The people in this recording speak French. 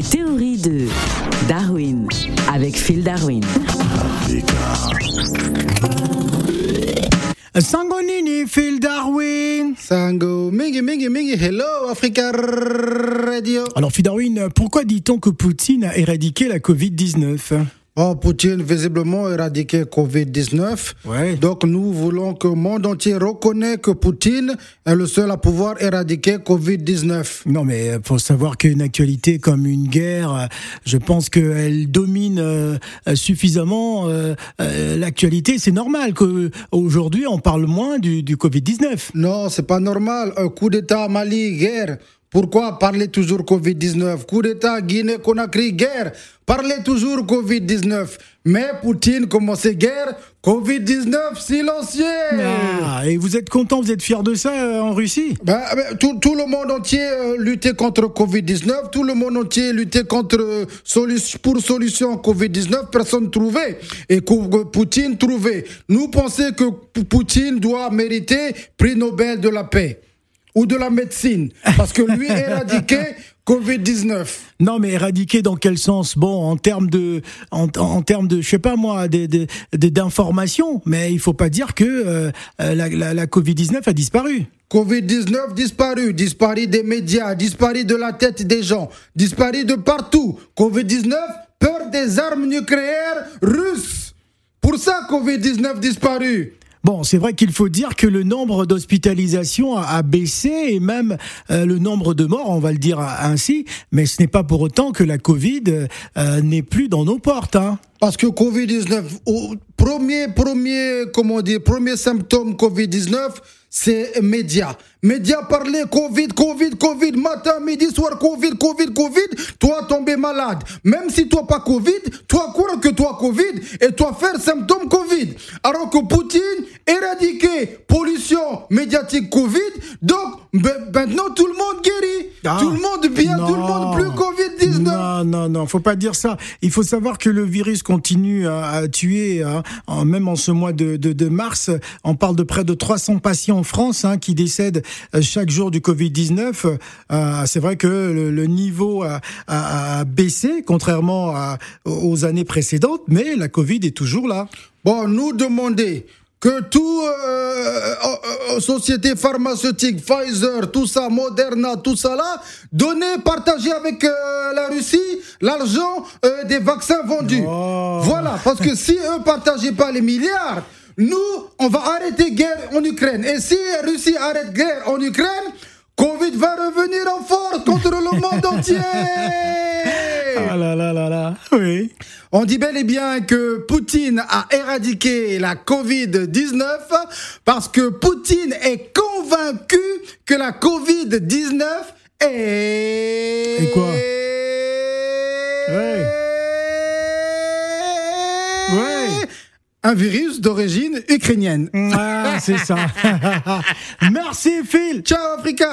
Les théories de Darwin avec Phil Darwin. Sangonini, Phil Darwin. Sango, mingi, mingi, mingi, hello, Africa Radio. Alors, Phil Darwin, pourquoi dit-on que Poutine a éradiqué la Covid-19 Oh, Poutine, visiblement éradiqué Covid-19. Ouais. Donc, nous voulons que le monde entier reconnaisse que Poutine est le seul à pouvoir éradiquer Covid-19. Non, mais faut savoir qu'une actualité comme une guerre, euh, je pense qu'elle domine euh, suffisamment euh, euh, l'actualité. C'est normal qu'aujourd'hui, on parle moins du, du Covid-19. Non, c'est pas normal. Un coup d'État Mali, guerre. Pourquoi parler toujours Covid-19? Coup d'État Guinée-Conakry, guerre. Parlez toujours Covid-19. Mais Poutine commençait guerre, Covid-19 silencieux. Ah, et vous êtes content, vous êtes fier de ça euh, en Russie? Ben, ben, tout, tout le monde entier euh, luttait contre Covid-19, tout le monde entier luttait contre euh, solu- pour solution Covid-19, personne trouvait. Et que Poutine trouvait. Nous pensons que Poutine doit mériter prix Nobel de la paix ou de la médecine, parce que lui éradiquait Covid-19. Non, mais éradiquer dans quel sens? Bon, en termes de, en, en termes de, je sais pas moi, des- des- des- d'information. Mais il faut pas dire que euh, euh, la, la, la Covid 19 a disparu. Covid-19 disparu, disparu des médias, disparu de la tête des gens, disparu de partout. Covid-19, peur des armes nucléaires russes. Pour ça, Covid-19 disparu. Bon, c'est vrai qu'il faut dire que le nombre d'hospitalisations a, baissé et même euh, le nombre de morts, on va le dire ainsi. Mais ce n'est pas pour autant que la Covid euh, n'est plus dans nos portes. Hein. Parce que Covid-19, au premier, premier, comment dire, premier symptôme Covid-19, c'est médias. Médias parler Covid, Covid, Covid, matin, midi, soir, Covid, Covid, Covid, toi tombé malade. Même si toi pas Covid, toi croire que toi Covid et toi faire symptôme Covid. Alors que Poutine éradiqué pollution médiatique Covid, donc ben- maintenant tout le monde guérit. Ah. tout le monde bien, tout le monde plus Covid-19. Non, non, non, faut pas dire ça. Il faut savoir que le virus continue à, tuer, hein, même en ce mois de, mars. On parle de près de 300 patients en France hein, qui décèdent euh, chaque jour du Covid-19. Euh, C'est vrai que le, niveau a, baissé, contrairement aux années précédentes, mais la Covid est toujours là. Bon, nous demander que tout euh, euh, euh, société pharmaceutique, Pfizer, tout ça, Moderna, tout ça là, donner, partager avec euh, la Russie l'argent euh, des vaccins vendus. Oh. Voilà, parce que si eux partageaient pas les milliards, nous, on va arrêter guerre en Ukraine. Et si la Russie arrête guerre en Ukraine, Covid va revenir en force contre le monde entier. Ah là là là oui. On dit bel et bien que Poutine a éradiqué la Covid-19 parce que Poutine est convaincu que la Covid-19 est... Et quoi? Ouais. Ouais. Un virus d'origine ukrainienne. Ah, c'est ça. Merci Phil. Ciao Africa